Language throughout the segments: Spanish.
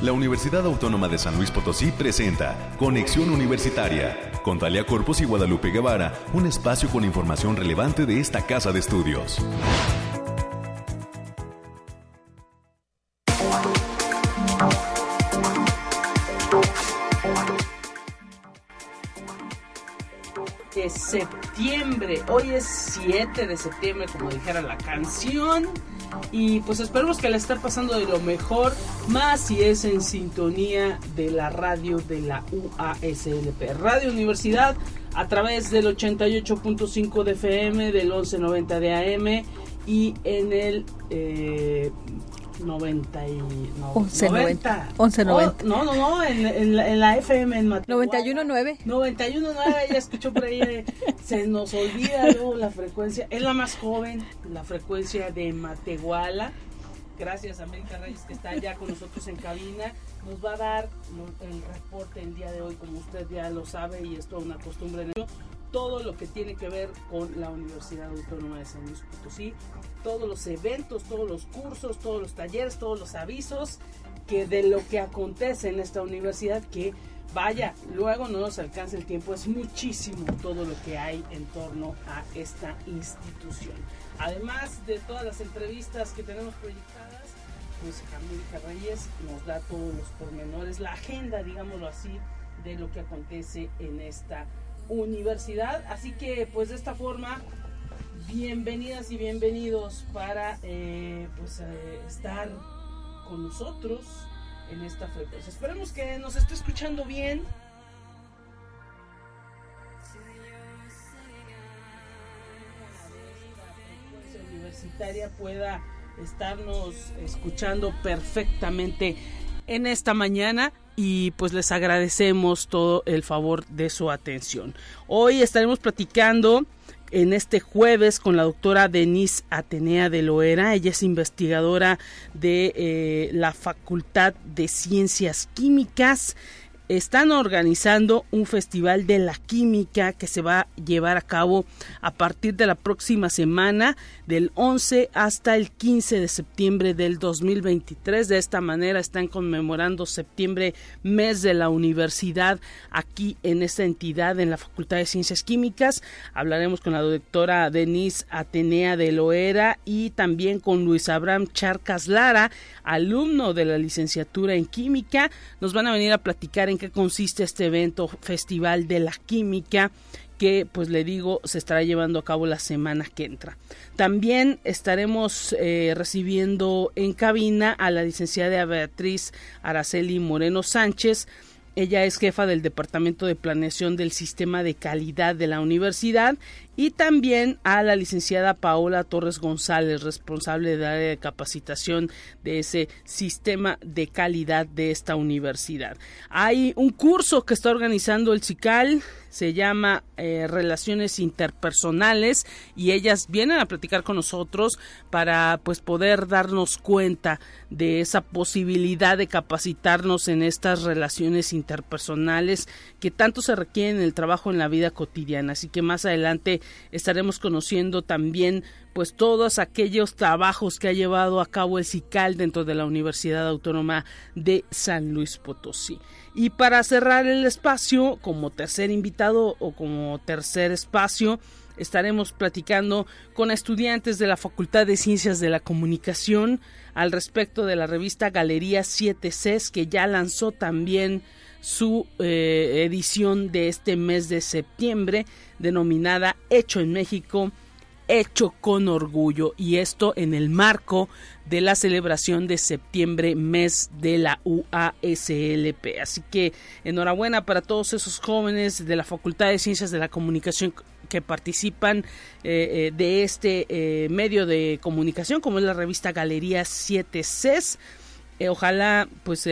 La Universidad Autónoma de San Luis Potosí presenta Conexión Universitaria con Talia Corpus y Guadalupe Guevara, un espacio con información relevante de esta casa de estudios. de septiembre. Hoy es 7 de septiembre, como dijera la canción. Y pues esperemos que la esté pasando de lo mejor, más si es en sintonía de la radio de la UASLP, Radio Universidad, a través del 88.5 de FM, del 1190 de AM y en el eh, 90 y, no, 1190. 1190. no, no, no, en, en, la, en la FM en Matehuala. 919. 919, ya escuchó por ahí, eh, se nos olvida luego la frecuencia, es la más joven, la frecuencia de Matehuala. Gracias a América Reyes que está ya con nosotros en cabina. Nos va a dar el reporte el día de hoy, como usted ya lo sabe y es toda una costumbre en ello todo lo que tiene que ver con la Universidad Autónoma de San Luis Potosí, todos los eventos, todos los cursos, todos los talleres, todos los avisos que de lo que acontece en esta universidad que vaya, luego no nos alcanza el tiempo, es muchísimo todo lo que hay en torno a esta institución. Además de todas las entrevistas que tenemos proyectadas, pues América Reyes nos da todos los pormenores, la agenda, digámoslo así, de lo que acontece en esta universidad. Así que pues de esta forma, bienvenidas y bienvenidos para eh, pues eh, estar con nosotros en esta frecuencia. Esperemos que nos esté escuchando bien. universitaria pueda estarnos escuchando perfectamente en esta mañana y pues les agradecemos todo el favor de su atención. Hoy estaremos platicando en este jueves con la doctora Denise Atenea de Loera. Ella es investigadora de eh, la Facultad de Ciencias Químicas están organizando un festival de la química que se va a llevar a cabo a partir de la próxima semana, del 11 hasta el 15 de septiembre del 2023. De esta manera están conmemorando septiembre, mes de la universidad, aquí en esta entidad, en la Facultad de Ciencias Químicas. Hablaremos con la doctora Denise Atenea de Loera y también con Luis Abraham Charcas Lara, alumno de la licenciatura en química. Nos van a venir a platicar en qué consiste este evento Festival de la Química que pues le digo se estará llevando a cabo la semana que entra. También estaremos eh, recibiendo en cabina a la licenciada Beatriz Araceli Moreno Sánchez, ella es jefa del Departamento de Planeación del Sistema de Calidad de la Universidad y también a la licenciada Paola Torres González, responsable del área de capacitación de ese sistema de calidad de esta universidad. Hay un curso que está organizando el CICAL, se llama eh, Relaciones Interpersonales y ellas vienen a platicar con nosotros para pues poder darnos cuenta de esa posibilidad de capacitarnos en estas relaciones interpersonales que tanto se requieren en el trabajo en la vida cotidiana. Así que más adelante estaremos conociendo también pues todos aquellos trabajos que ha llevado a cabo el CICAL dentro de la Universidad Autónoma de San Luis Potosí. Y para cerrar el espacio, como tercer invitado o como tercer espacio, estaremos platicando con estudiantes de la Facultad de Ciencias de la Comunicación al respecto de la revista Galería 7 Cs que ya lanzó también su eh, edición de este mes de septiembre denominada Hecho en México, Hecho con Orgullo y esto en el marco de la celebración de septiembre, mes de la UASLP. Así que enhorabuena para todos esos jóvenes de la Facultad de Ciencias de la Comunicación que participan eh, eh, de este medio de comunicación como es la revista Galería 7 CES. ojalá pues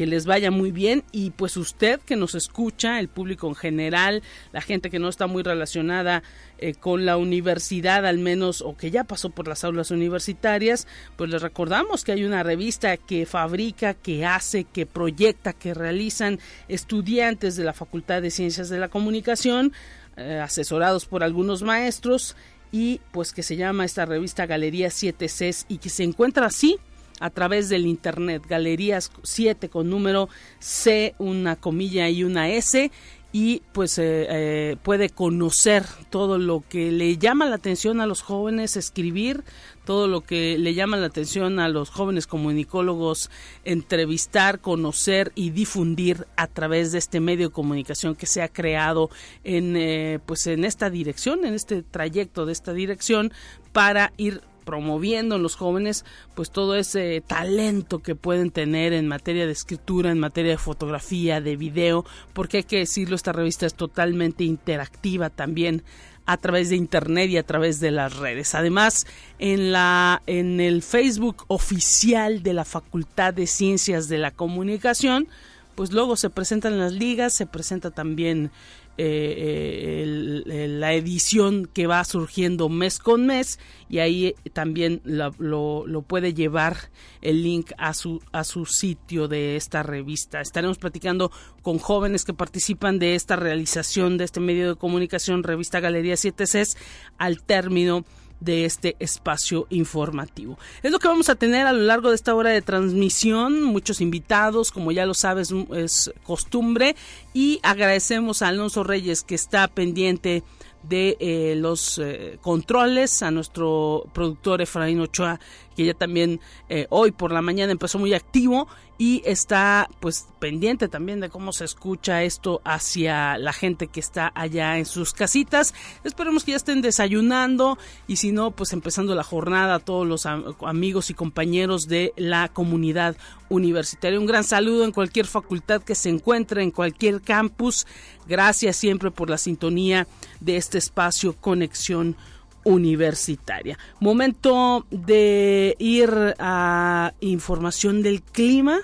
que les vaya muy bien y pues usted que nos escucha, el público en general, la gente que no está muy relacionada eh, con la universidad al menos o que ya pasó por las aulas universitarias, pues les recordamos que hay una revista que fabrica, que hace, que proyecta, que realizan estudiantes de la Facultad de Ciencias de la Comunicación, eh, asesorados por algunos maestros y pues que se llama esta revista Galería 7 Cs y que se encuentra así a través del internet, Galerías 7 con número C, una comilla y una S y pues eh, eh, puede conocer todo lo que le llama la atención a los jóvenes escribir, todo lo que le llama la atención a los jóvenes comunicólogos entrevistar, conocer y difundir a través de este medio de comunicación que se ha creado en eh, pues en esta dirección, en este trayecto de esta dirección para ir promoviendo en los jóvenes pues todo ese talento que pueden tener en materia de escritura, en materia de fotografía, de video, porque hay que decirlo, esta revista es totalmente interactiva también a través de internet y a través de las redes. Además, en la en el Facebook oficial de la Facultad de Ciencias de la Comunicación, pues luego se presentan las ligas, se presenta también eh, eh, la edición que va surgiendo mes con mes y ahí también lo, puede llevar el link a su, a su sitio de esta revista. Estaremos platicando con jóvenes que participan de esta realización de este medio de comunicación, revista Galería 7 Cs, al término de este espacio informativo. Es lo que vamos a tener a lo largo de esta hora de transmisión, muchos invitados, como ya lo sabes, es costumbre, y agradecemos a Alonso Reyes que está pendiente de eh, los eh, controles, a nuestro productor Efraín Ochoa, que ya también eh, hoy por la mañana empezó muy activo y está pues pendiente también de cómo se escucha esto hacia la gente que está allá en sus casitas. Esperemos que ya estén desayunando y si no, pues empezando la jornada a todos los amigos y compañeros de la comunidad universitaria. Un gran saludo en cualquier facultad que se encuentre, en cualquier campus. Gracias siempre por la sintonía de este espacio Conexión universitaria. Momento de ir a información del clima.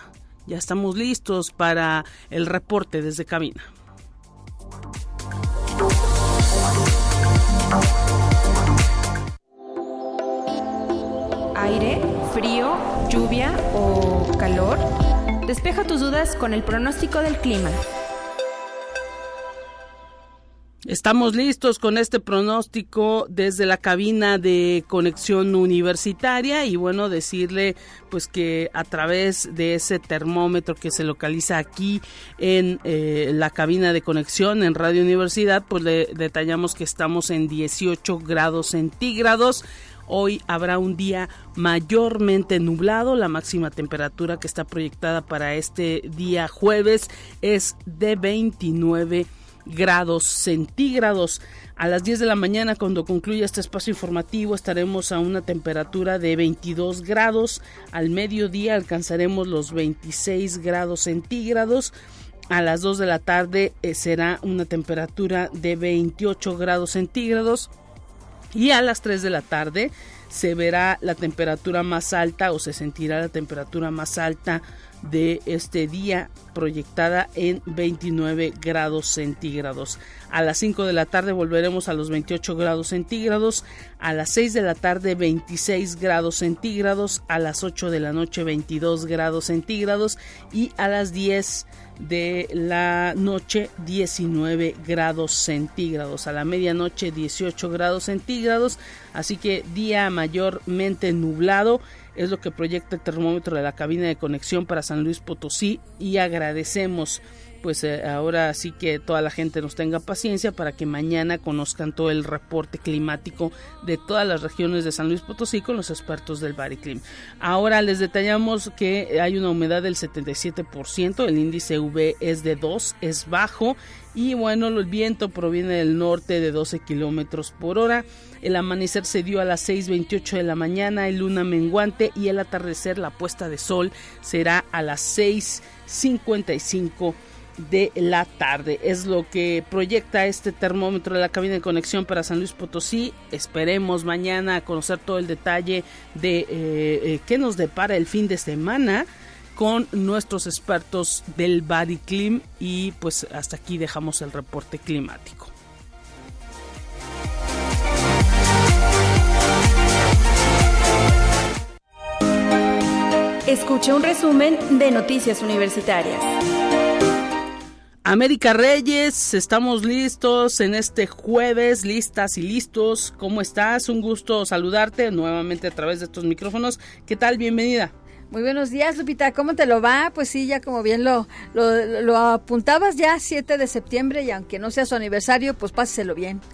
Ya estamos listos para el reporte desde cabina. Aire, frío, lluvia o calor. Despeja tus dudas con el pronóstico del clima. Estamos listos con este pronóstico desde la cabina de conexión universitaria y bueno decirle pues que a través de ese termómetro que se localiza aquí en eh, la cabina de conexión en Radio Universidad pues le detallamos que estamos en 18 grados centígrados. Hoy habrá un día mayormente nublado. La máxima temperatura que está proyectada para este día jueves es de 29 grados centígrados. A las 10 de la mañana, cuando concluya este espacio informativo, estaremos a una temperatura de 22 grados. Al mediodía alcanzaremos los 26 grados centígrados. A las 2 de la tarde eh, será una temperatura de 28 grados centígrados. Y a las 3 de la tarde se verá la temperatura más alta o se sentirá la temperatura más alta de este día proyectada en 29 grados centígrados. A las 5 de la tarde volveremos a los 28 grados centígrados, a las 6 de la tarde 26 grados centígrados, a las 8 de la noche 22 grados centígrados y a las 10 de la noche 19 grados centígrados, a la medianoche 18 grados centígrados, así que día mayormente nublado es lo que proyecta el termómetro de la cabina de conexión para San Luis Potosí y agradecemos pues eh, ahora sí que toda la gente nos tenga paciencia para que mañana conozcan todo el reporte climático de todas las regiones de San Luis Potosí con los expertos del Bariclim. Ahora les detallamos que hay una humedad del 77%, el índice UV es de 2, es bajo y bueno, el viento proviene del norte de 12 kilómetros por hora. El amanecer se dio a las 6.28 de la mañana, el luna menguante y el atardecer, la puesta de sol, será a las 6.55 de la tarde. Es lo que proyecta este termómetro de la cabina de conexión para San Luis Potosí. Esperemos mañana conocer todo el detalle de eh, eh, qué nos depara el fin de semana con nuestros expertos del Bariclim y pues hasta aquí dejamos el reporte climático. Escuche un resumen de Noticias Universitarias. América Reyes, estamos listos en este jueves, listas y listos. ¿Cómo estás? Un gusto saludarte nuevamente a través de estos micrófonos. ¿Qué tal? Bienvenida. Muy buenos días, Lupita. ¿Cómo te lo va? Pues sí, ya como bien lo, lo, apuntabas, ya 7 de septiembre, y aunque no sea su aniversario, pues páseselo bien.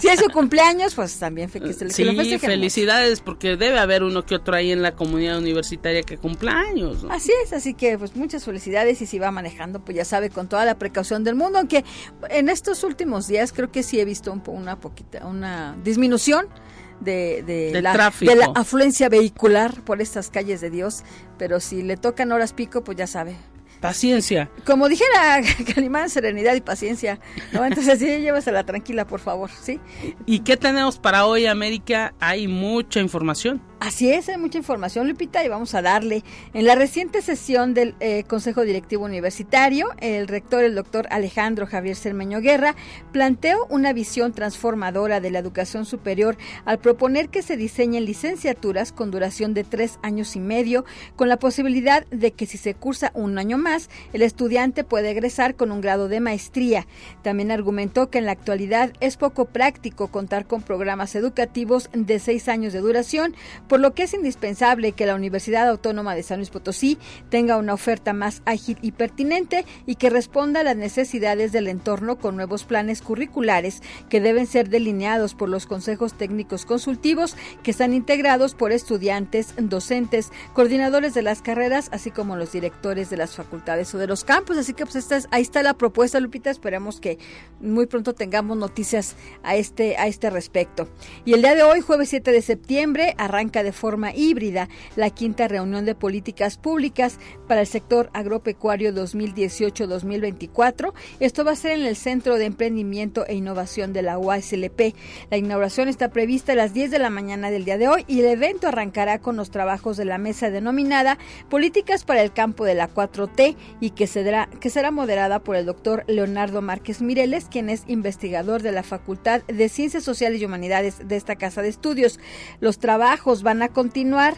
Si es su cumpleaños, pues también que se Sí, felicidades, porque debe haber uno que otro ahí en la comunidad universitaria que cumpleaños. Así es, así que pues muchas felicidades y si va manejando, pues ya sabe, con toda la precaución del mundo, aunque en estos últimos días creo que sí he visto un, una poquita, una disminución de, de, la, de, la, afluencia vehicular por estas calles de Dios, pero si le tocan horas pico, pues ya sabe. Paciencia. Como dijera Calimán, serenidad y paciencia. ¿no? Entonces sí, llévasela tranquila, por favor, ¿sí? ¿Y qué tenemos para hoy, América? Hay mucha información. Así es, hay mucha información, Lupita, y vamos a darle. En la reciente sesión del eh, Consejo Directivo Universitario, el rector, el doctor Alejandro Javier Cermeño Guerra, planteó una visión transformadora de la educación superior al proponer que se diseñen licenciaturas con duración de tres años y medio, con la posibilidad de que si se cursa un año más, el estudiante puede egresar con un grado de maestría. También argumentó que en la actualidad es poco práctico contar con programas educativos de seis años de duración, por lo que es indispensable que la Universidad Autónoma de San Luis Potosí tenga una oferta más ágil y pertinente y que responda a las necesidades del entorno con nuevos planes curriculares que deben ser delineados por los consejos técnicos consultivos que están integrados por estudiantes, docentes, coordinadores de las carreras, así como los directores de las facultades o de los campos. Así que pues esta ahí está la propuesta, Lupita. Esperemos que muy pronto tengamos noticias a este, a este respecto. Y el día de hoy, jueves 7 de septiembre, arranca de forma híbrida la quinta reunión de políticas públicas para el sector agropecuario 2018-2024. Esto va a ser en el Centro de Emprendimiento e Innovación de la UASLP. La inauguración está prevista a las 10 de la mañana del día de hoy y el evento arrancará con los trabajos de la mesa denominada Políticas para el campo de la 4T y que será, que será moderada por el doctor Leonardo Márquez Mireles, quien es investigador de la Facultad de Ciencias Sociales y Humanidades de esta casa de estudios. Los trabajos van van a continuar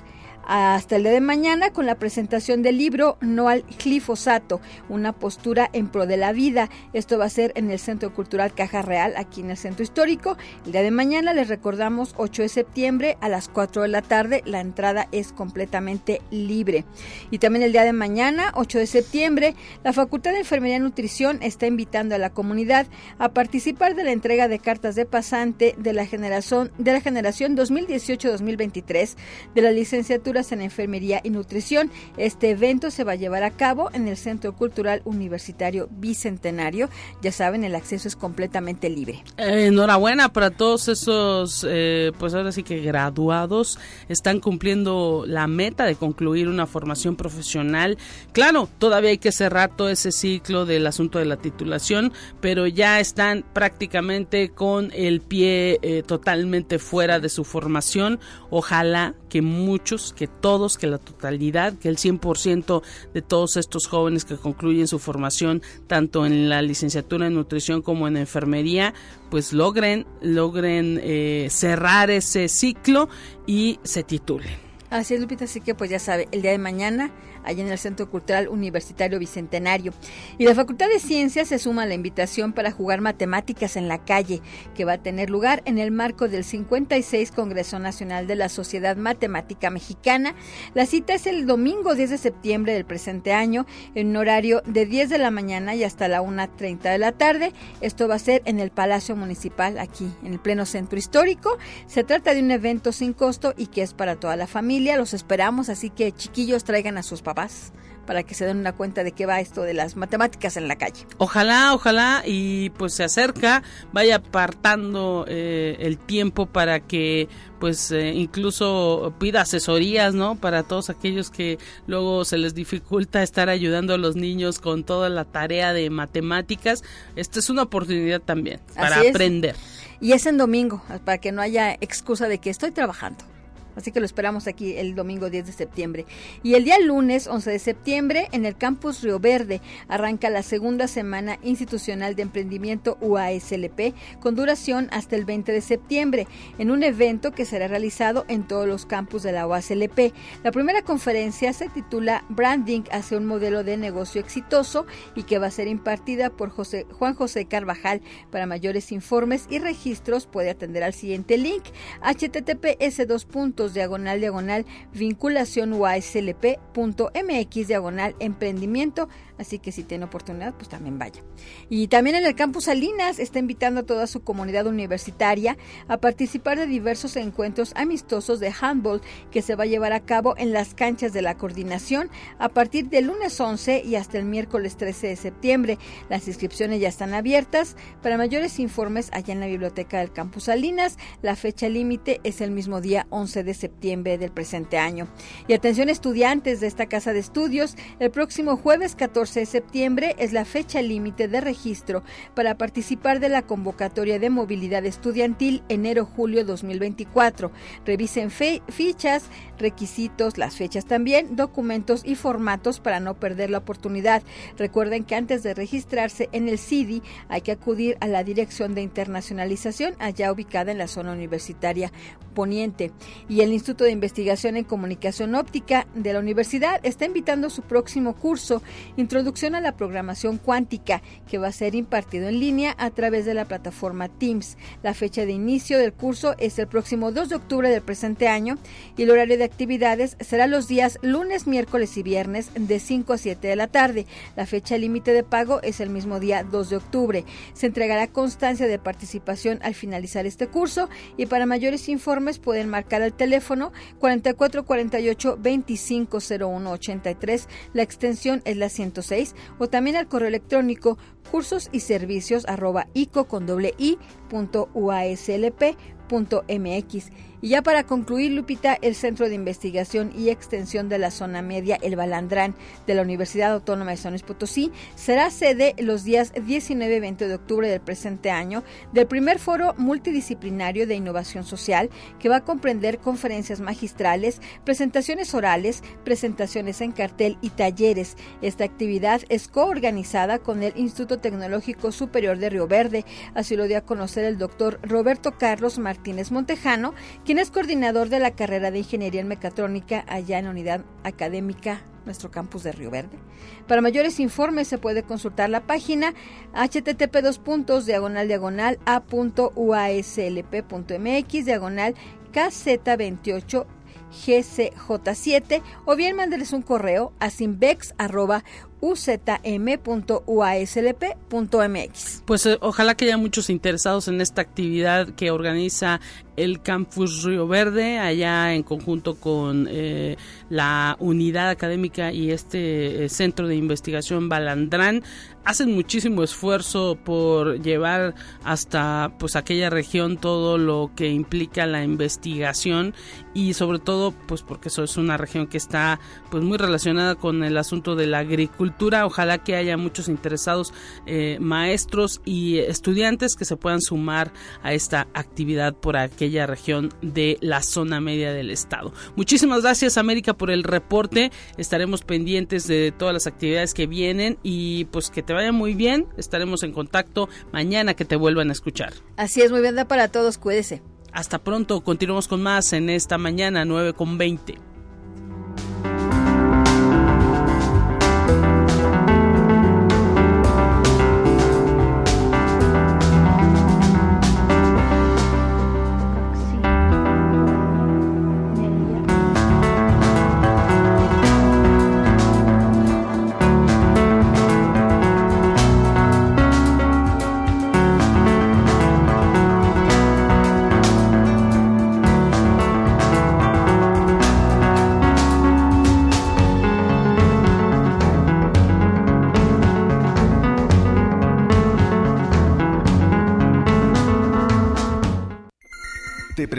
hasta el día de mañana con la presentación del libro No al glifosato, una postura en pro de la vida. Esto va a ser en el Centro Cultural Caja Real, aquí en el Centro Histórico. El día de mañana les recordamos 8 de septiembre a las 4 de la tarde. La entrada es completamente libre. Y también el día de mañana, 8 de septiembre, la Facultad de Enfermería y Nutrición está invitando a la comunidad a participar de la entrega de cartas de pasante de la generación, de la generación 2018-2023 de la licenciatura en Enfermería y Nutrición. Este evento se va a llevar a cabo en el Centro Cultural Universitario Bicentenario. Ya saben, el acceso es completamente libre. Eh, enhorabuena para todos esos, eh, pues ahora sí que graduados, están cumpliendo la meta de concluir una formación profesional. Claro, todavía hay que cerrar todo ese ciclo del asunto de la titulación, pero ya están prácticamente con el pie eh, totalmente fuera de su formación. Ojalá que muchos, que todos, que la totalidad, que el 100% de todos estos jóvenes que concluyen su formación tanto en la licenciatura en nutrición como en enfermería, pues logren, logren eh, cerrar ese ciclo y se titulen. Así es, Lupita, así que pues ya sabe, el día de mañana allá en el Centro Cultural Universitario Bicentenario. Y la Facultad de Ciencias se suma a la invitación para jugar matemáticas en la calle, que va a tener lugar en el marco del 56 Congreso Nacional de la Sociedad Matemática Mexicana. La cita es el domingo 10 de septiembre del presente año, en un horario de 10 de la mañana y hasta la 1.30 de la tarde. Esto va a ser en el Palacio Municipal, aquí en el pleno centro histórico. Se trata de un evento sin costo y que es para toda la familia. Los esperamos, así que chiquillos traigan a sus papás para que se den una cuenta de qué va esto de las matemáticas en la calle. Ojalá, ojalá y pues se acerca, vaya apartando eh, el tiempo para que pues eh, incluso pida asesorías, ¿no? Para todos aquellos que luego se les dificulta estar ayudando a los niños con toda la tarea de matemáticas. Esta es una oportunidad también para aprender. Y es en domingo, para que no haya excusa de que estoy trabajando. Así que lo esperamos aquí el domingo 10 de septiembre. Y el día lunes 11 de septiembre, en el campus Río Verde, arranca la segunda semana institucional de emprendimiento UASLP con duración hasta el 20 de septiembre, en un evento que será realizado en todos los campus de la UASLP. La primera conferencia se titula Branding hacia un modelo de negocio exitoso y que va a ser impartida por José, Juan José Carvajal. Para mayores informes y registros puede atender al siguiente link https puntos diagonal diagonal vinculación mx diagonal emprendimiento. Así que si tiene oportunidad, pues también vaya. Y también en el campus Salinas está invitando a toda su comunidad universitaria a participar de diversos encuentros amistosos de handball que se va a llevar a cabo en las canchas de la coordinación a partir del lunes 11 y hasta el miércoles 13 de septiembre. Las inscripciones ya están abiertas. Para mayores informes, allá en la biblioteca del campus Salinas, la fecha límite es el mismo día 11 de septiembre del presente año. Y atención estudiantes de esta casa de estudios, el próximo jueves 14 de septiembre es la fecha límite de registro para participar de la convocatoria de movilidad estudiantil enero-julio 2024. Revisen fichas, requisitos, las fechas también, documentos y formatos para no perder la oportunidad. Recuerden que antes de registrarse en el CIDI hay que acudir a la Dirección de Internacionalización, allá ubicada en la zona universitaria poniente. Y el Instituto de Investigación en Comunicación Óptica de la universidad está invitando su próximo curso, Introducción a la Programación Cuántica, que va a ser impartido en línea a través de la plataforma Teams. La fecha de inicio del curso es el próximo 2 de octubre del presente año y el horario de actividades será los días lunes, miércoles y viernes de 5 a 7 de la tarde. La fecha límite de pago es el mismo día 2 de octubre. Se entregará constancia de participación al finalizar este curso y para mayores informes pueden marcar al teléfono 4448 2501 83. La extensión es la 106 o también al correo electrónico cursos y servicios arroba ico con doble i punto uaslp punto mx. Y ya para concluir, Lupita, el Centro de Investigación y Extensión de la Zona Media, el Balandrán, de la Universidad Autónoma de San Luis Potosí, será sede los días 19 y 20 de octubre del presente año del primer foro multidisciplinario de innovación social que va a comprender conferencias magistrales, presentaciones orales, presentaciones en cartel y talleres. Esta actividad es coorganizada con el Instituto Tecnológico Superior de Río Verde, así lo dio a conocer el doctor Roberto Carlos Martínez Montejano, quien es coordinador de la carrera de Ingeniería en Mecatrónica allá en la Unidad Académica nuestro campus de Río Verde. Para mayores informes se puede consultar la página http dos puntos diagonal diagonal a.uaslp.mx diagonal KZ28 GCJ7 o bien mándeles un correo a simbex.uzm.uaslp.mx. Pues eh, ojalá que haya muchos interesados en esta actividad que organiza el Campus Río Verde, allá en conjunto con eh, la unidad académica y este eh, centro de investigación Balandrán hacen muchísimo esfuerzo por llevar hasta pues aquella región todo lo que implica la investigación y sobre todo pues porque eso es una región que está pues muy relacionada con el asunto de la agricultura ojalá que haya muchos interesados eh, maestros y estudiantes que se puedan sumar a esta actividad por aquella región de la zona media del estado muchísimas gracias América por el reporte estaremos pendientes de todas las actividades que vienen y pues que te vaya muy bien. Estaremos en contacto mañana que te vuelvan a escuchar. Así es, muy bien para todos. Cuídese. Hasta pronto. Continuamos con más en esta mañana 9 con 20.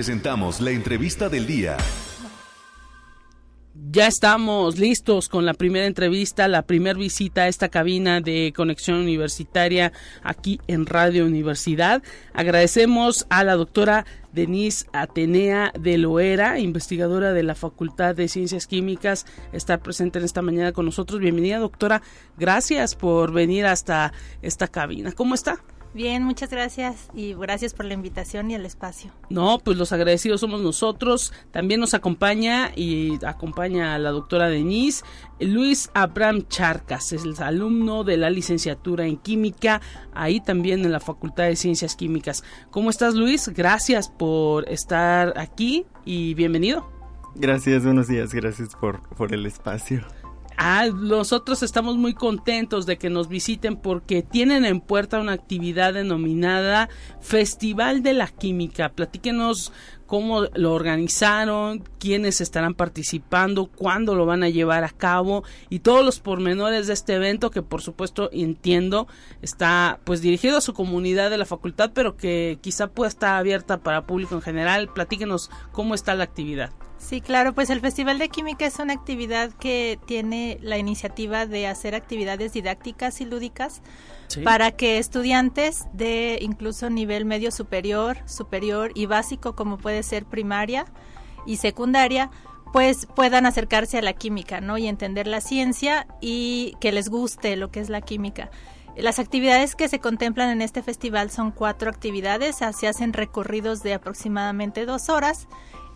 Presentamos la entrevista del día. Ya estamos listos con la primera entrevista, la primera visita a esta cabina de conexión universitaria aquí en Radio Universidad. Agradecemos a la doctora Denise Atenea de Loera, investigadora de la Facultad de Ciencias Químicas, estar presente en esta mañana con nosotros. Bienvenida, doctora. Gracias por venir hasta esta cabina. ¿Cómo está? Bien, muchas gracias y gracias por la invitación y el espacio. No, pues los agradecidos somos nosotros. También nos acompaña y acompaña a la doctora Denise Luis Abraham Charcas, es el alumno de la licenciatura en química, ahí también en la Facultad de Ciencias Químicas. ¿Cómo estás Luis? Gracias por estar aquí y bienvenido. Gracias, buenos días, gracias por, por el espacio. Ah, nosotros estamos muy contentos de que nos visiten porque tienen en puerta una actividad denominada Festival de la Química. Platíquenos cómo lo organizaron, quiénes estarán participando, cuándo lo van a llevar a cabo y todos los pormenores de este evento que por supuesto entiendo está pues dirigido a su comunidad de la facultad pero que quizá pueda estar abierta para público en general. Platíquenos cómo está la actividad. Sí, claro, pues el Festival de Química es una actividad que tiene la iniciativa de hacer actividades didácticas y lúdicas para que estudiantes de incluso nivel medio superior, superior y básico, como puede ser primaria y secundaria, pues puedan acercarse a la química, ¿no? Y entender la ciencia y que les guste lo que es la química. Las actividades que se contemplan en este festival son cuatro actividades, se hacen recorridos de aproximadamente dos horas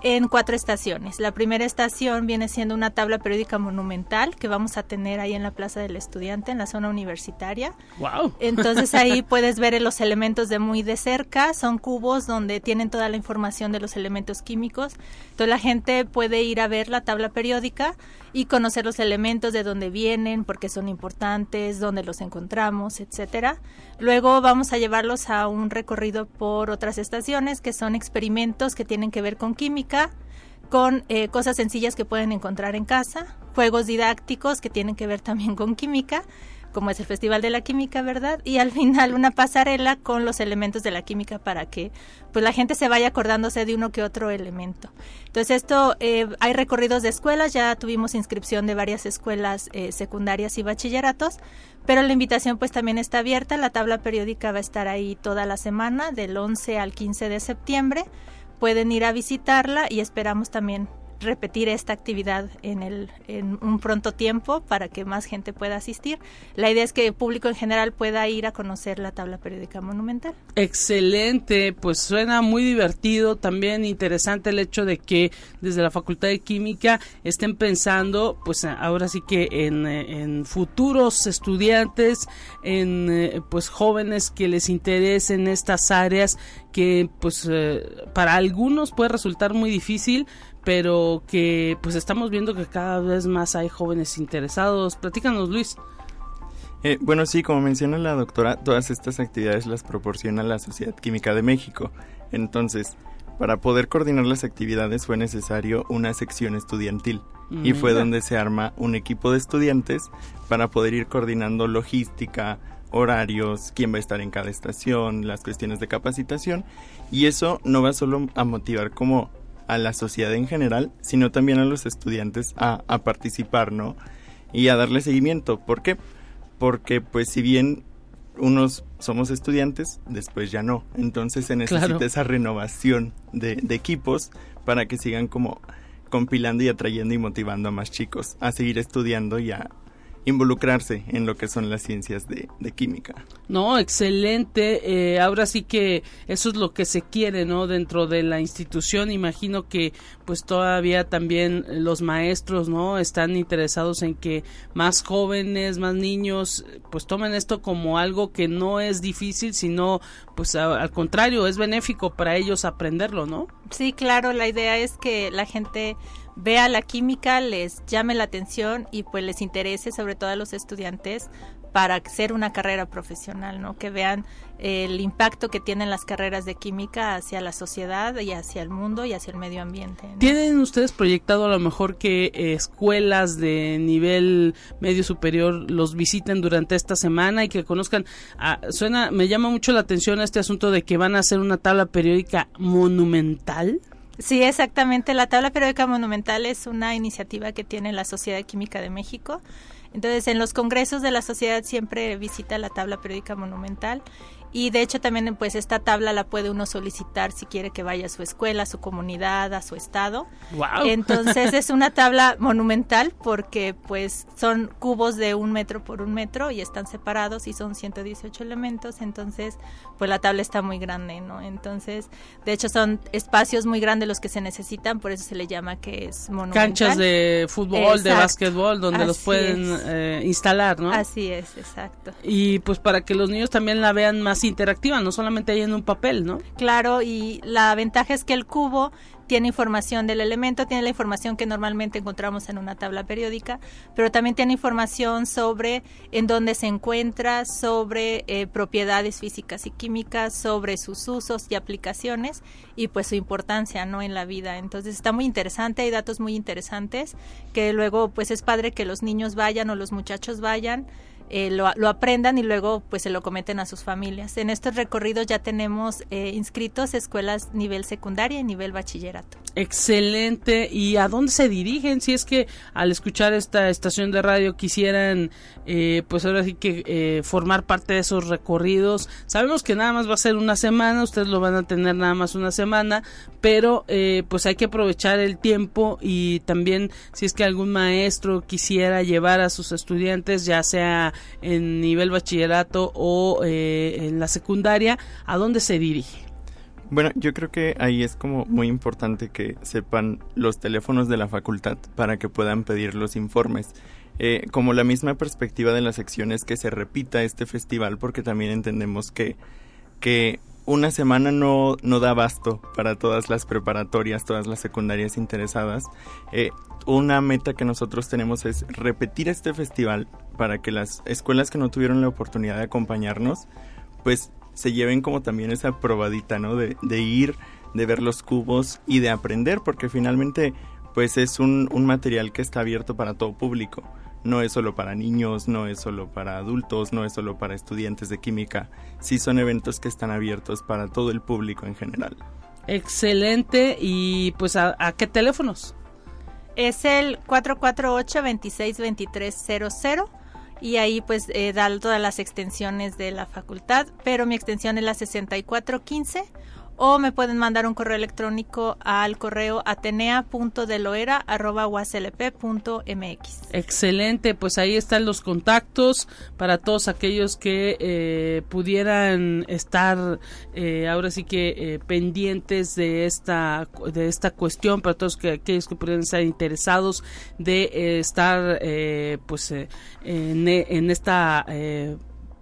en cuatro estaciones. La primera estación viene siendo una tabla periódica monumental que vamos a tener ahí en la Plaza del Estudiante, en la zona universitaria. Wow. Entonces ahí puedes ver los elementos de muy de cerca. Son cubos donde tienen toda la información de los elementos químicos. Entonces la gente puede ir a ver la tabla periódica y conocer los elementos de dónde vienen, por qué son importantes, dónde los encontramos, etcétera. Luego vamos a llevarlos a un recorrido por otras estaciones que son experimentos que tienen que ver con química, con eh, cosas sencillas que pueden encontrar en casa, juegos didácticos que tienen que ver también con química como es el Festival de la Química, ¿verdad? Y al final una pasarela con los elementos de la química para que pues la gente se vaya acordándose de uno que otro elemento. Entonces esto, eh, hay recorridos de escuelas, ya tuvimos inscripción de varias escuelas eh, secundarias y bachilleratos, pero la invitación pues también está abierta, la tabla periódica va a estar ahí toda la semana, del 11 al 15 de septiembre, pueden ir a visitarla y esperamos también repetir esta actividad en, el, en un pronto tiempo para que más gente pueda asistir. La idea es que el público en general pueda ir a conocer la tabla periódica monumental. Excelente, pues suena muy divertido, también interesante el hecho de que desde la Facultad de Química estén pensando, pues ahora sí que en, en futuros estudiantes, en eh, pues jóvenes que les interesen estas áreas que pues eh, para algunos puede resultar muy difícil, pero que pues estamos viendo que cada vez más hay jóvenes interesados. Platícanos, Luis. Eh, bueno, sí, como menciona la doctora, todas estas actividades las proporciona la Sociedad Química de México. Entonces, para poder coordinar las actividades fue necesario una sección estudiantil y fue donde se arma un equipo de estudiantes para poder ir coordinando logística, horarios, quién va a estar en cada estación, las cuestiones de capacitación y eso no va solo a motivar como a la sociedad en general, sino también a los estudiantes a, participar, ¿no? Y a darle seguimiento. ¿Por qué? Porque pues si bien unos somos estudiantes, después ya no. Entonces se necesita esa renovación de, de, equipos para que sigan como compilando y atrayendo y motivando a más chicos a seguir estudiando y a, involucrarse en lo que son las ciencias de, química. No, excelente. Eh, ahora sí que eso es lo que se quiere, ¿no? Dentro de la institución, imagino que pues todavía también los maestros, ¿no? Están interesados en que más jóvenes, más niños, pues tomen esto como algo que no es difícil, sino pues al contrario, es benéfico para ellos aprenderlo, ¿no? Sí, claro, la idea es que la gente vea la química, les llame la atención y pues les interese sobre todo a los estudiantes para hacer una carrera profesional, ¿no? Que vean el impacto que tienen las carreras de química hacia la sociedad y hacia el mundo y hacia el medio ambiente. ¿Tienen ustedes proyectado a lo mejor que escuelas de nivel medio superior los visiten durante esta semana y que conozcan? Ah, suena, me llama mucho la atención este asunto de que van a hacer una tabla periódica monumental. Sí, exactamente. La tabla periódica monumental es una iniciativa que tiene la Sociedad Química de México. Entonces, en los congresos de la sociedad siempre visita la tabla periódica monumental y de hecho también pues esta tabla la puede uno solicitar si quiere que vaya a su escuela, a su comunidad, a su estado. Entonces es una tabla monumental porque pues son cubos de un metro por un metro y están separados y son 118 elementos, entonces pues la tabla está muy grande, ¿no? Entonces de hecho son espacios muy grandes los que se necesitan, por eso se le llama que es monumental. Canchas de fútbol, de básquetbol, donde los pueden eh, instalar, ¿no? Así es, exacto. Y pues para que los niños también la vean más interactiva, no solamente ahí en un papel, ¿no? Claro, y la ventaja es que el cubo tiene información del elemento, tiene la información que normalmente encontramos en una tabla periódica, pero también tiene información sobre en dónde se encuentra, sobre eh, propiedades físicas y químicas, sobre sus usos y aplicaciones y pues su importancia no en la vida. Entonces está muy interesante, hay datos muy interesantes que luego pues es padre que los niños vayan o los muchachos vayan eh, lo, aprendan y luego pues se lo cometen a sus familias. En estos recorridos ya tenemos eh, inscritos escuelas nivel secundaria y nivel bachillerato. Excelente. ¿Y a dónde se dirigen? Si es que al escuchar esta estación de radio quisieran eh, pues ahora sí que formar parte de esos recorridos. Sabemos que nada más va a ser una semana, ustedes lo van a tener nada más una semana, pero pues hay que aprovechar el tiempo y también si es que algún maestro quisiera llevar a sus estudiantes, ya sea en nivel bachillerato o eh, en la secundaria, ¿a dónde se dirige? Bueno, yo creo que ahí es como muy importante que sepan los teléfonos de la facultad para que puedan pedir los informes. Eh, como la misma perspectiva de las secciones que se repita este festival porque también entendemos que, que una semana no, no da abasto para todas las preparatorias, todas las secundarias interesadas. Eh, una meta que nosotros tenemos es repetir este festival para que las escuelas que no tuvieron la oportunidad de acompañarnos, pues se lleven como también esa probadita, ¿no? De, de ir, de ver los cubos y de aprender, porque finalmente, pues es un, un material que está abierto para todo público no es solo para niños, no es solo para adultos, no es solo para estudiantes de química, sí son eventos que están abiertos para todo el público en general. Excelente, y pues a, qué teléfonos? Es el 448-262300 y ahí pues eh, da todas las extensiones de la facultad, pero mi extensión es la 6415 o me pueden mandar un correo electrónico al correo atenea.deloera.uslp.mx. Excelente, pues ahí están los contactos para todos aquellos que eh, pudieran estar eh, ahora sí que eh, pendientes de esta de esta cuestión, para todos que, aquellos que pudieran estar interesados de estar pues en, en esta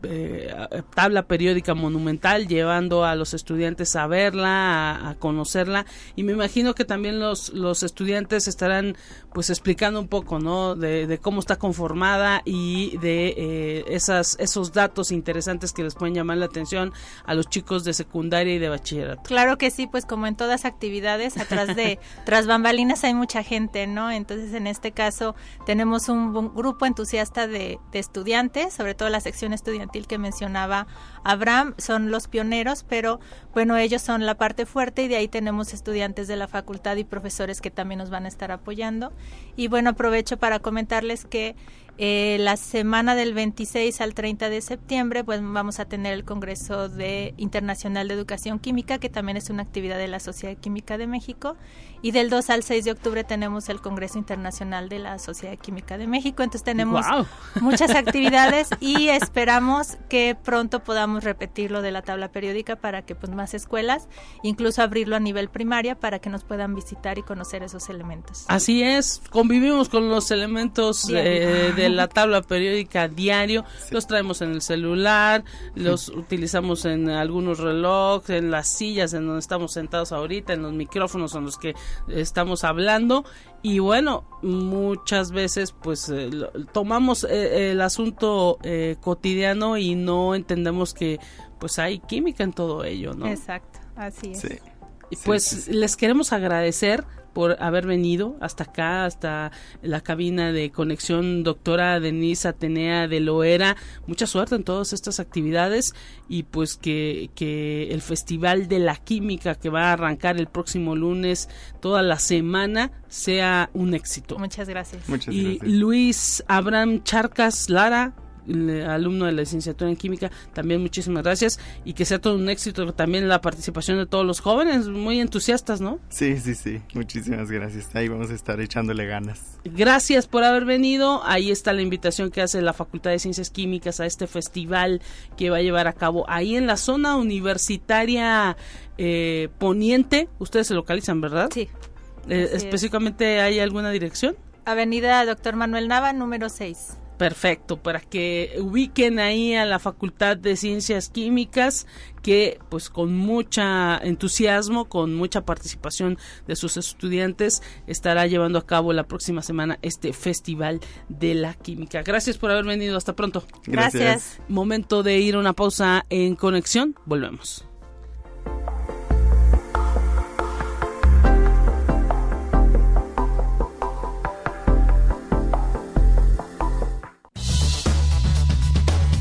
eh, tabla periódica monumental llevando a los estudiantes a verla, a, conocerla y me imagino que también los, los estudiantes estarán pues explicando un poco no de, cómo está conformada y de eh, esas, esos datos interesantes que les pueden llamar la atención a los chicos de secundaria y de bachillerato. Claro que sí, pues como en todas actividades, atrás de tras bambalinas hay mucha gente, ¿no? Entonces en este caso tenemos un, grupo entusiasta de, de estudiantes, sobre todo la sección estudiantil que mencionaba Abraham, son los pioneros, pero bueno, ellos son la parte fuerte y de ahí tenemos estudiantes de la facultad y profesores que también nos van a estar apoyando. Y bueno, aprovecho para comentarles que eh, la semana del 26 al 30 de septiembre, pues vamos a tener el Congreso de Internacional de Educación Química, que también es una actividad de la Sociedad Química de México. Y del 2 al 6 de octubre tenemos el Congreso Internacional de la Sociedad Química de México. Entonces tenemos muchas actividades y esperamos que pronto podamos repetir lo de la tabla periódica para que pues más escuelas, incluso abrirlo a nivel primaria para que nos puedan visitar y conocer esos elementos. Así es, convivimos con los elementos eh, de la tabla periódica diario, los traemos en el celular, los utilizamos en algunos relojes, en las sillas en donde estamos sentados ahorita, en los micrófonos en los que estamos hablando y bueno, muchas veces pues eh, tomamos eh, el asunto cotidiano y no entendemos que pues hay química en todo ello, ¿no? Exacto, así es. Pues les queremos agradecer por haber venido hasta acá, hasta la cabina de conexión doctora Denise Atenea de Loera. Mucha suerte en todas estas actividades y pues que, que el Festival de la Química que va a arrancar el próximo lunes toda la semana sea un éxito. Muchas gracias. Muchas y Luis Abraham Charcas Lara, alumno de la licenciatura en química, también muchísimas gracias y que sea todo un éxito también la participación de todos los jóvenes, muy entusiastas, ¿no? Sí, sí, sí, muchísimas gracias. Ahí vamos a estar echándole ganas. Gracias por haber venido. Ahí está la invitación que hace la Facultad de Ciencias Químicas a este festival que va a llevar a cabo ahí en la zona universitaria eh, poniente. Ustedes se localizan, ¿verdad? Sí. Eh, específicamente, ¿hay alguna dirección? Avenida Doctor Manuel Nava, número 6 Perfecto, para que ubiquen ahí a la Facultad de Ciencias Químicas que pues con mucha entusiasmo, con mucha participación de sus estudiantes estará llevando a cabo la próxima semana este Festival de la Química. Gracias por haber venido, hasta pronto. Gracias. Momento de ir a una pausa en conexión, volvemos.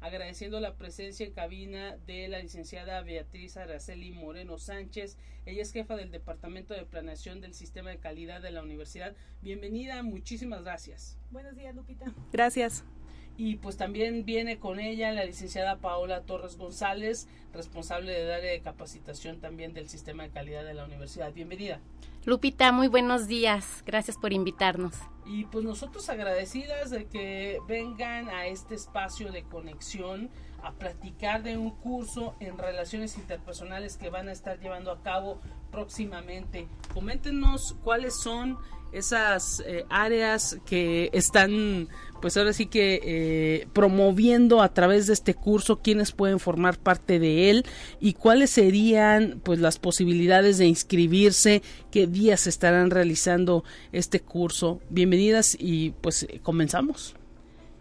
agradeciendo la presencia en cabina de la licenciada Beatriz Araceli Moreno Sánchez. Ella es jefa del Departamento de Planeación del Sistema de Calidad de la Universidad. Bienvenida, muchísimas gracias. Buenos días, Lupita. Gracias. Y pues también viene con ella la licenciada Paola Torres González, responsable del área de capacitación también del Sistema de Calidad de la Universidad. Bienvenida. Lupita, muy buenos días. Gracias por invitarnos. Y pues nosotros agradecidas de que vengan a este espacio de conexión a platicar de un curso en relaciones interpersonales que van a estar llevando a cabo próximamente. Coméntenos cuáles son esas eh, áreas que están pues ahora sí que eh, promoviendo a través de este curso quienes pueden formar parte de él y cuáles serían pues las posibilidades de inscribirse, qué días estarán realizando este curso. Bienvenidas y pues comenzamos.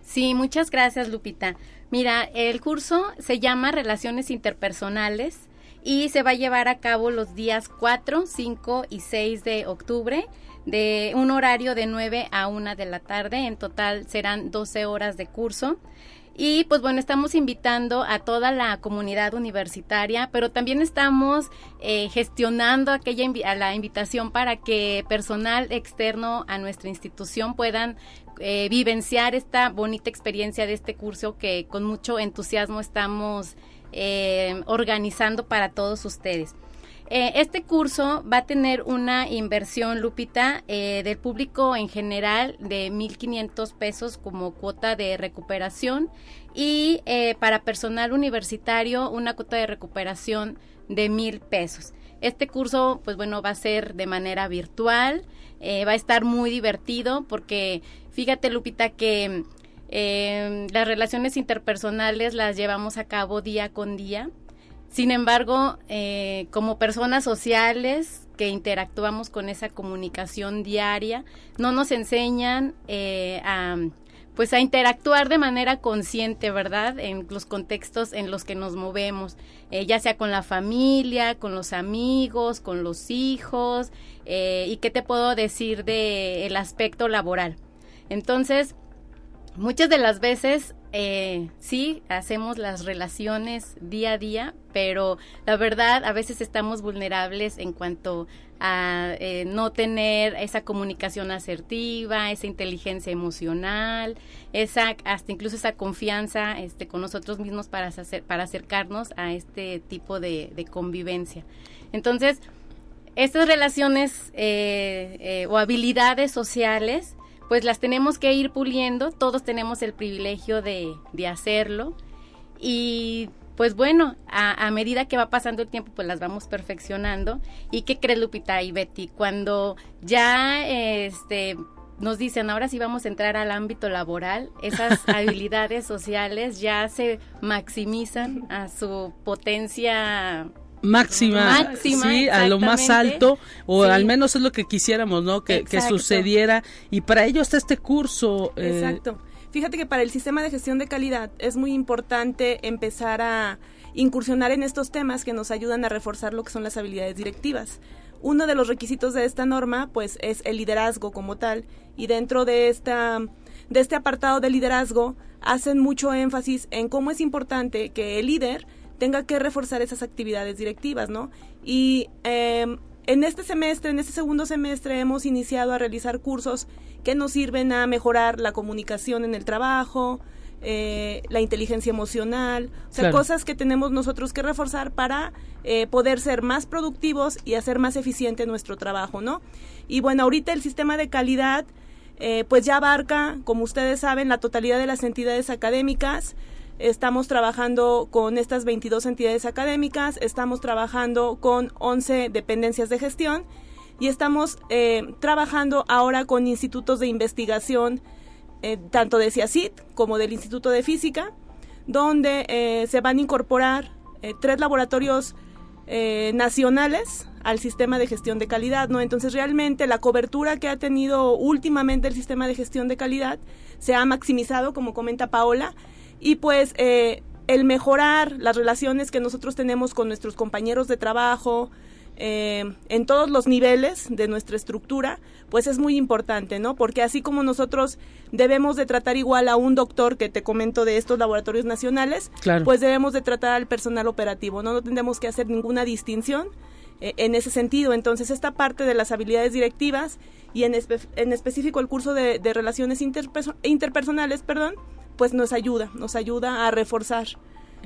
Sí, muchas gracias Lupita. Mira, el curso se llama Relaciones Interpersonales y se va a llevar a cabo los días 4, 5 y 6 de octubre de un horario de 9 a 1 de la tarde. En total serán 12 horas de curso. Y pues bueno, estamos invitando a toda la comunidad universitaria, pero también estamos eh, gestionando aquella la invitación para que personal externo a nuestra institución puedan eh, vivenciar esta bonita experiencia de este curso que con mucho entusiasmo estamos eh, organizando para todos ustedes. Eh, este curso va a tener una inversión, Lupita, eh, del público en general de 1.500 pesos como cuota de recuperación y eh, para personal universitario una cuota de recuperación de mil pesos. Este curso, pues bueno, va a ser de manera virtual, va a estar muy divertido porque fíjate, Lupita, que las relaciones interpersonales las llevamos a cabo día con día sin embargo, eh, como personas sociales que interactuamos con esa comunicación diaria, no nos enseñan eh, a pues a interactuar de manera consciente, ¿verdad? En los contextos en los que nos movemos, eh, ya sea con la familia, con los amigos, con los hijos, y qué te puedo decir de el aspecto laboral. Entonces, muchas de las veces eh, sí, hacemos las relaciones día a día, pero la verdad a veces estamos vulnerables en cuanto a eh, no tener esa comunicación asertiva, esa inteligencia emocional, esa hasta incluso esa confianza este, con nosotros mismos para, hacer, para acercarnos a este tipo de, convivencia. Entonces, estas relaciones eh, eh, o habilidades sociales pues las tenemos que ir puliendo, todos tenemos el privilegio de, hacerlo y pues bueno, a, medida que va pasando el tiempo, pues las vamos perfeccionando. ¿Y qué crees, Lupita y Betty? Cuando ya este, nos dicen, ahora sí vamos a entrar al ámbito laboral, esas habilidades sociales ya se maximizan a su potencia máxima, sí, a lo más alto, o al menos es lo que quisiéramos, ¿no? Que, sucediera. Y para ello está este curso. Eh, Exacto. Fíjate que para el sistema de gestión de calidad es muy importante empezar a incursionar en estos temas que nos ayudan a reforzar lo que son las habilidades directivas. Uno de los requisitos de esta norma, pues, es el liderazgo como tal. Y dentro de esta, de este apartado de liderazgo, hacen mucho énfasis en cómo es importante que el líder tenga que reforzar esas actividades directivas, ¿no? Y em, en este semestre, en este segundo semestre, hemos iniciado a realizar cursos que nos sirven a mejorar la comunicación en el trabajo, eh, la inteligencia emocional, o sea, cosas que tenemos nosotros que reforzar para eh, poder ser más productivos y hacer más eficiente nuestro trabajo, ¿no? Y bueno, ahorita el sistema de calidad, eh, pues ya abarca, como ustedes saben, la totalidad de las entidades académicas. Estamos trabajando con estas 22 entidades académicas, estamos trabajando con 11 dependencias de gestión y estamos trabajando ahora con institutos de investigación eh, tanto de CIACIT como del Instituto de Física, donde eh, se van a incorporar eh, tres laboratorios nacionales al sistema de gestión de calidad, ¿no? Entonces realmente la cobertura que ha tenido últimamente el sistema de gestión de calidad se ha maximizado, como comenta Paola, y pues el mejorar las relaciones que nosotros tenemos con nuestros compañeros de trabajo, eh, en todos los niveles de nuestra estructura, pues es muy importante, ¿no? Porque así como nosotros debemos de tratar igual a un doctor que te comento de estos laboratorios nacionales, pues debemos de tratar al personal operativo, ¿no? No tendremos que hacer ninguna distinción eh, en ese sentido. Entonces, esta parte de las habilidades directivas y en, en específico el curso de, relaciones interpersonales, perdón, pues nos ayuda, nos ayuda a reforzar.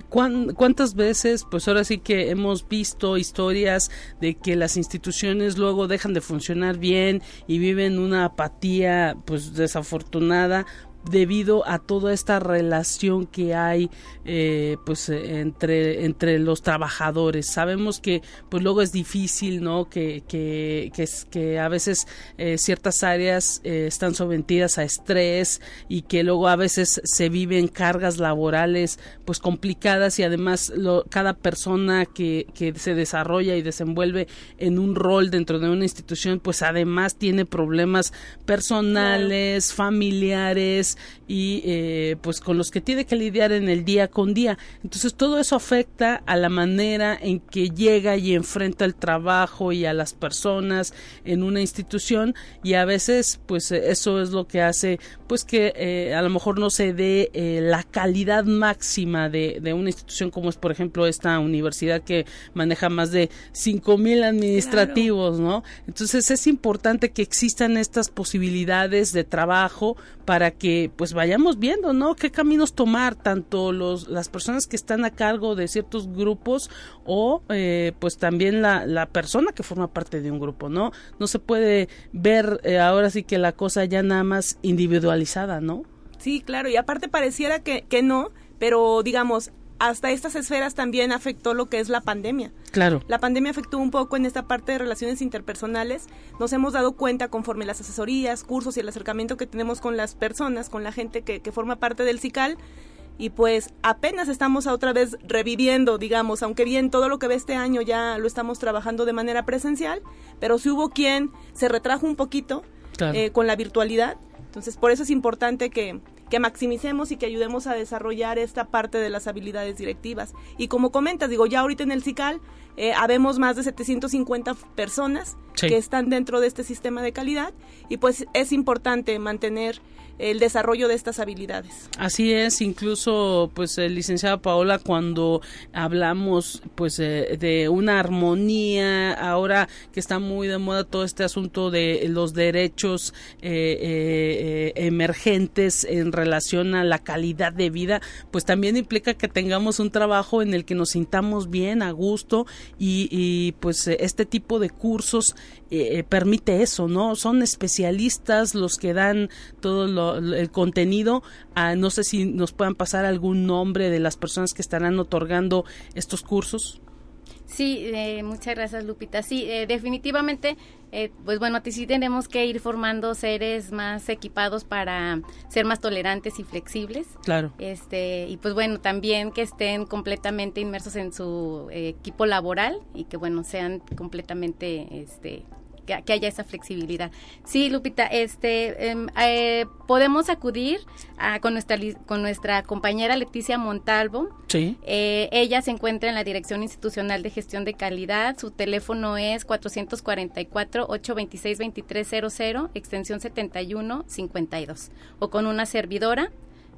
¿Cuántas veces, pues ahora sí que hemos visto historias de que las instituciones luego dejan de funcionar bien y viven una apatía pues desafortunada debido a toda esta relación que hay eh, pues entre entre los trabajadores. Sabemos que pues luego es difícil no que que que, que a veces eh, ciertas áreas eh, están sometidas a estrés y que luego a veces se viven cargas laborales pues complicadas y además lo, cada persona que, que se desarrolla y desenvuelve en un rol dentro de una institución pues además tiene problemas personales familiares y eh, pues con los que tiene que lidiar en el día con día. Entonces todo eso afecta a la manera en que llega y enfrenta el trabajo y a las personas en una institución y a veces pues eso es lo que hace pues que eh, a lo mejor no se dé eh, la calidad máxima de, de, una institución como es por ejemplo esta universidad que maneja más de cinco mil administrativos, ¿no? Entonces es importante que existan estas posibilidades de trabajo para que pues vayamos viendo, ¿no? Qué caminos tomar tanto los las personas que están a cargo de ciertos grupos o eh, pues también la, la persona que forma parte de un grupo, ¿no? No se puede ver eh, ahora sí que la cosa ya nada más individualizada, ¿no? Sí, claro, y aparte pareciera que, que no, pero digamos, hasta estas esferas también afectó lo que es la pandemia. Claro. La pandemia afectó un poco en esta parte de relaciones interpersonales. Nos hemos dado cuenta conforme las asesorías, cursos y el acercamiento que tenemos con las personas, con la gente que, que forma parte del CICAL. Y pues apenas estamos otra vez reviviendo, digamos, aunque bien todo lo que ve este año ya lo estamos trabajando de manera presencial, pero si hubo quien se retrajo un poquito eh, con la virtualidad. Entonces, por eso es importante que, que maximicemos y que ayudemos a desarrollar esta parte de las habilidades directivas. Y como comentas, digo, ya ahorita en el CICAL eh, habemos más de 750 personas que están dentro de este sistema de calidad y pues es importante mantener el desarrollo de estas habilidades. Así es, incluso pues el licenciado Paola cuando hablamos pues eh, de una armonía, ahora que está muy de moda todo este asunto de los derechos eh, eh, emergentes en relación a la calidad de vida, pues también implica que tengamos un trabajo en el que nos sintamos bien, a gusto y, y pues este tipo de cursos permite eso, ¿no? Son especialistas los que dan todo lo el contenido. Ah, no sé si nos puedan pasar algún nombre de las personas que estarán otorgando estos cursos. Sí, eh, muchas gracias Lupita. Sí, eh, definitivamente, eh, pues bueno, sí tenemos que ir formando seres más equipados para ser más tolerantes y flexibles. Claro. Este y pues bueno, también que estén completamente inmersos en su equipo laboral y que bueno sean completamente, este, que, haya esa flexibilidad. Sí, Lupita, este, em, eh, podemos acudir a, con, nuestra, con nuestra compañera Leticia Montalvo. Sí. Eh, ella se encuentra en la Dirección Institucional de Gestión de Calidad. Su teléfono es 444-826-2300, extensión 7152. O con una servidora,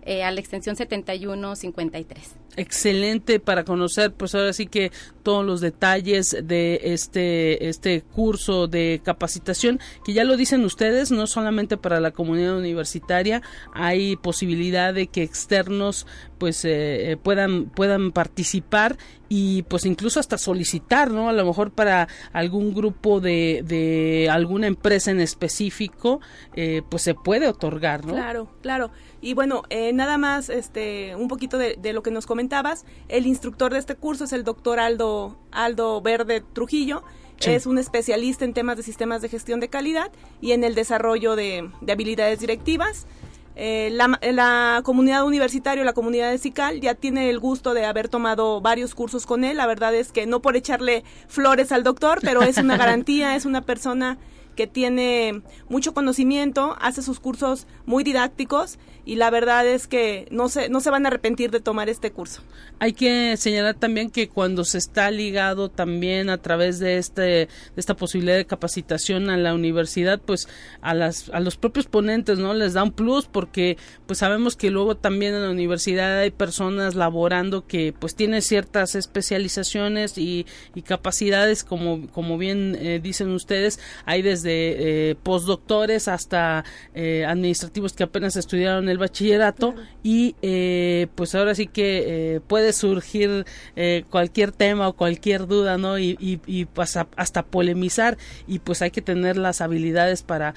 eh, a la extensión 7153. Excelente para conocer, pues ahora sí que todos los detalles de este este curso de capacitación que ya lo dicen ustedes, no solamente para la comunidad universitaria, hay posibilidad de que externos pues eh, eh, puedan puedan participar y pues incluso hasta solicitar, ¿no? A lo mejor para algún grupo de, de alguna empresa en específico, eh, pues se puede otorgar, ¿no? Claro, claro. Y bueno, eh, nada más, este, un poquito de, de, lo que nos comentabas. El instructor de este curso es el doctor Aldo, Aldo Verde Trujillo. Sí. Es un especialista en temas de sistemas de gestión de calidad y en el desarrollo de, de habilidades directivas. Eh, la, la, comunidad universitaria, la comunidad de CICAL, ya tiene el gusto de haber tomado varios cursos con él. La verdad es que no por echarle flores al doctor, pero es una garantía, es una persona que tiene mucho conocimiento, hace sus cursos muy didácticos y la verdad es que no se, no se van a arrepentir de tomar este curso. Hay que señalar también que cuando se está ligado también a través de, este, de esta posibilidad de capacitación a la universidad, pues a, las, a los propios ponentes no les da un plus porque pues sabemos que luego también en la universidad hay personas laborando que pues tienen ciertas especializaciones y, capacidades como, como bien eh, dicen ustedes, hay desde eh, postdoctores hasta eh, administrativos que apenas estudiaron el bachillerato claro. y eh, pues ahora sí que puede surgir cualquier tema o cualquier duda, ¿no? Y, y, y hasta, hasta, polemizar y pues hay que tener las habilidades para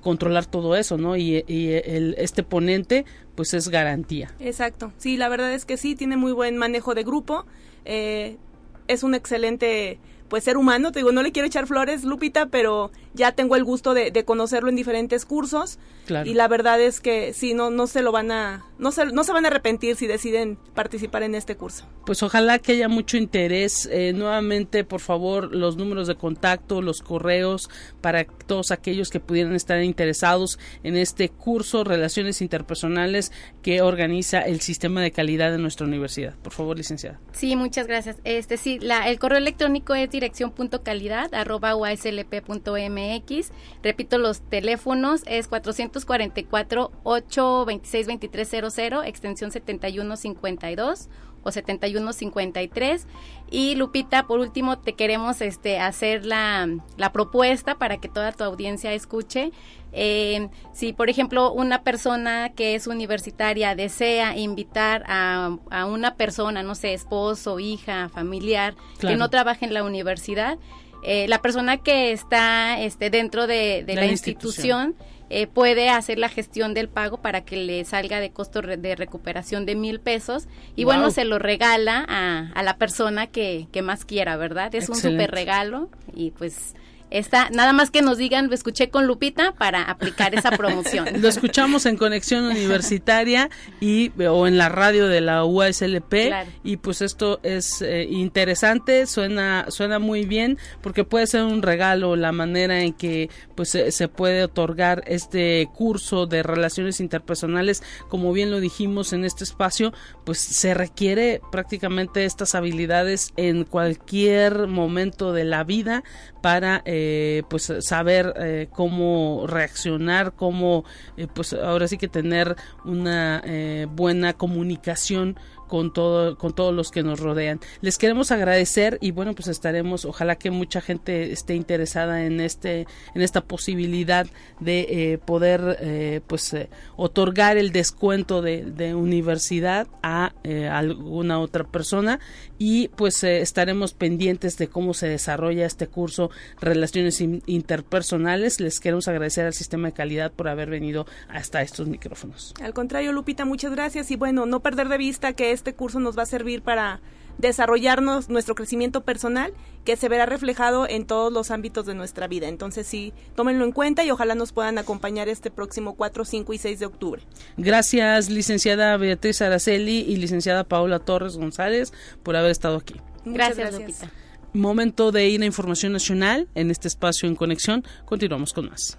controlar todo eso, ¿no? Y, y el, este ponente pues es garantía. Exacto, sí, la verdad es que sí, tiene muy buen manejo de grupo, es un excelente pues ser humano, te digo, no le quiero echar flores, Lupita, pero ya tengo el gusto de, de conocerlo en diferentes cursos claro. y la verdad es que sí, no, no se lo van a, no se, no se van a arrepentir si deciden participar en este curso. Pues ojalá que haya mucho interés. Eh, nuevamente, por favor, los números de contacto, los correos para todos aquellos que pudieran estar interesados en este curso Relaciones Interpersonales que organiza el sistema de calidad de nuestra universidad. Por favor, licenciada. Sí, muchas gracias. Este sí, la, el correo electrónico es dirección.calidad arroba uaslp.mx. Repito, los teléfonos es 444-826-2300, extensión 7152 o 7153 y Lupita por último te queremos este hacer la, la propuesta para que toda tu audiencia escuche. Eh, si por ejemplo una persona que es universitaria desea invitar a, a una persona no sé esposo hija familiar claro. que no trabaje en la universidad eh, la persona que está este dentro de, de la, la, institución, institución eh, puede hacer la gestión del pago para que le salga de costo de recuperación de mil pesos y wow. bueno, se lo regala a, a la persona que, que, más quiera, ¿verdad? Es Excelente. un super regalo y pues Está, nada más que nos digan, lo escuché con Lupita para aplicar esa promoción. lo escuchamos en Conexión Universitaria y o en la radio de la UASLP claro. y pues esto es eh, interesante, suena suena muy bien porque puede ser un regalo la manera en que pues se, se puede otorgar este curso de relaciones interpersonales, como bien lo dijimos en este espacio, pues se requiere prácticamente estas habilidades en cualquier momento de la vida para eh, pues saber eh, cómo reaccionar, cómo eh, pues ahora sí que tener una eh, buena comunicación con todo con todos los que nos rodean. Les queremos agradecer y bueno, pues estaremos, ojalá que mucha gente esté interesada en este en esta posibilidad de eh, poder eh, pues eh, otorgar el descuento de, de universidad a alguna otra persona y pues estaremos pendientes de cómo se desarrolla este curso Relaciones interpersonales. Les queremos agradecer al sistema de calidad por haber venido hasta estos micrófonos. Al contrario, Lupita, muchas gracias y bueno, no perder de vista que este curso nos va a servir para desarrollarnos nuestro crecimiento personal que se verá reflejado en todos los ámbitos de nuestra vida. Entonces sí, tómenlo en cuenta y ojalá nos puedan acompañar este próximo 4, 5 y 6 de octubre. Gracias, licenciada Beatriz Araceli y licenciada Paula Torres González por haber estado aquí. Muchas gracias, gracias. Lupita. Momento de ir a Información Nacional en este espacio en conexión. Continuamos con más.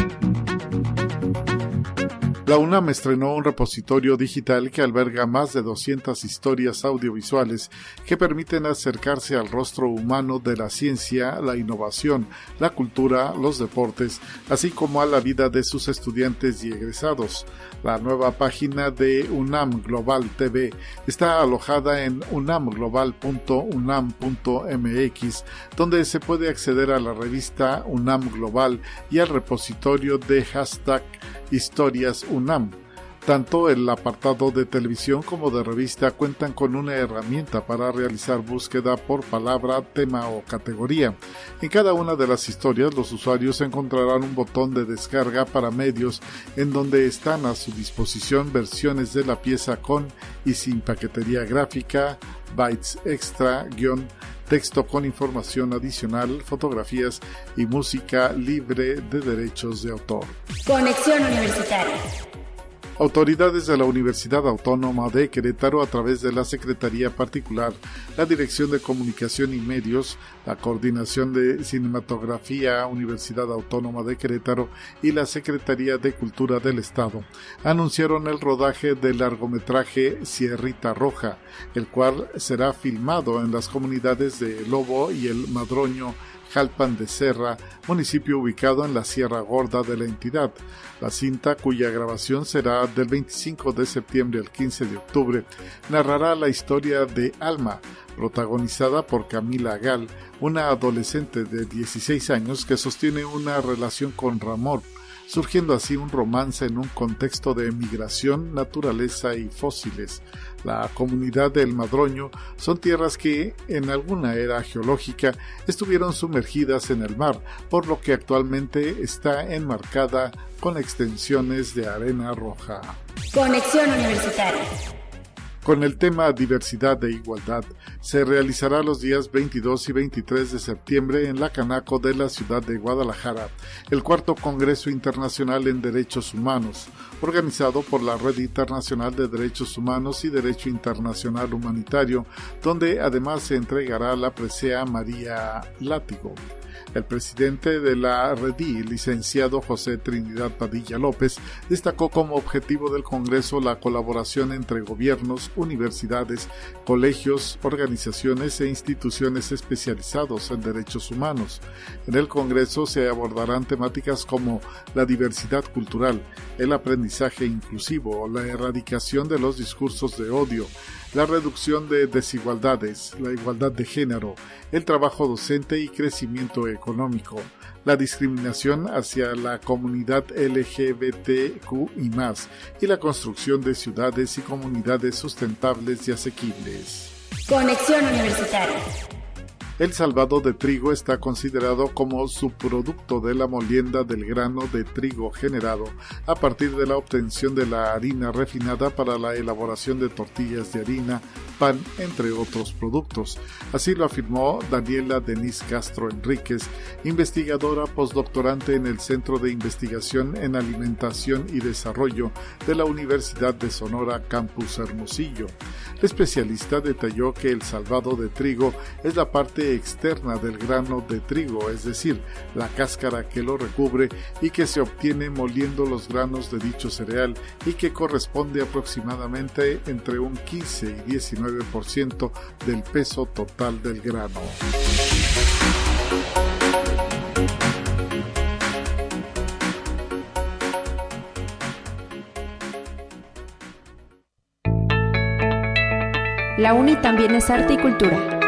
La UNAM estrenó un repositorio digital que alberga más de 200 historias audiovisuales que permiten acercarse al rostro humano de la ciencia, la innovación, la cultura, los deportes, así como a la vida de sus estudiantes y egresados. La nueva página de UNAM Global TV está alojada en unamglobal.unam.mx, donde se puede acceder a la revista UNAM Global y al repositorio de hashtag Historias UNAM. Tanto el apartado de televisión como de revista cuentan con una herramienta para realizar búsqueda por palabra, tema o categoría. En cada una de las historias los usuarios encontrarán un botón de descarga para medios en donde están a su disposición versiones de la pieza con y sin paquetería gráfica, bytes extra, guion, texto con información adicional, fotografías y música libre de derechos de autor. Conexión Universitaria. Autoridades de la Universidad Autónoma de Querétaro, a través de la Secretaría Particular, la Dirección de Comunicación y Medios, la Coordinación de Cinematografía Universidad Autónoma de Querétaro y la Secretaría de Cultura del Estado, anunciaron el rodaje del largometraje Sierrita Roja, el cual será filmado en las comunidades de Lobo y el Madroño Jalpan de Serra, municipio ubicado en la Sierra Gorda de la entidad. La cinta, cuya grabación será del 25 de septiembre al 15 de octubre, narrará la historia de Alma, protagonizada por Camila Gal, una adolescente de 16 años que sostiene una relación con Ramón, surgiendo así un romance en un contexto de migración, naturaleza y fósiles. La comunidad del Madroño son tierras que en alguna era geológica estuvieron sumergidas en el mar, por lo que actualmente está enmarcada con extensiones de arena roja. Conexión Universitaria. Con el tema Diversidad e Igualdad, se realizará los días 22 y 23 de septiembre en la Canaco de la ciudad de Guadalajara, el cuarto Congreso Internacional en Derechos Humanos, organizado por la Red Internacional de Derechos Humanos y Derecho Internacional Humanitario, donde además se entregará la presea María Látigo. El presidente de la REDI, licenciado José Trinidad Padilla López, destacó como objetivo del Congreso la colaboración entre gobiernos, universidades, colegios, organizaciones e instituciones especializados en derechos humanos. En el Congreso se abordarán temáticas como la diversidad cultural, el aprendizaje inclusivo, la erradicación de los discursos de odio, la reducción de desigualdades, la igualdad de género, el trabajo docente y crecimiento económico, la discriminación hacia la comunidad LGBTQ y más, y la construcción de ciudades y comunidades sustentables y asequibles. Conexión Universitaria. El salvado de trigo está considerado como subproducto de la molienda del grano de trigo generado a partir de la obtención de la harina refinada para la elaboración de tortillas de harina, pan, entre otros productos. Así lo afirmó Daniela Denise Castro Enríquez, investigadora postdoctorante en el Centro de Investigación en Alimentación y Desarrollo de la Universidad de Sonora Campus Hermosillo. La especialista detalló que el salvado de trigo es la parte externa del grano de trigo, es decir, la cáscara que lo recubre y que se obtiene moliendo los granos de dicho cereal y que corresponde aproximadamente entre un 15 y 19% del peso total del grano. La UNI también es arte y cultura.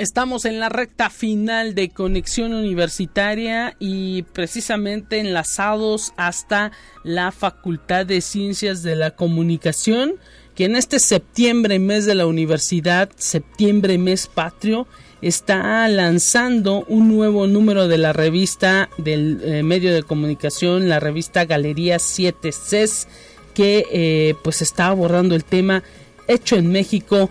Estamos en la recta final de Conexión Universitaria y precisamente enlazados hasta la Facultad de Ciencias de la Comunicación, que en este septiembre, mes de la universidad, septiembre, mes patrio, está lanzando un nuevo número de la revista del eh, medio de comunicación, la revista Galería 7 CES, que eh, pues está abordando el tema hecho en México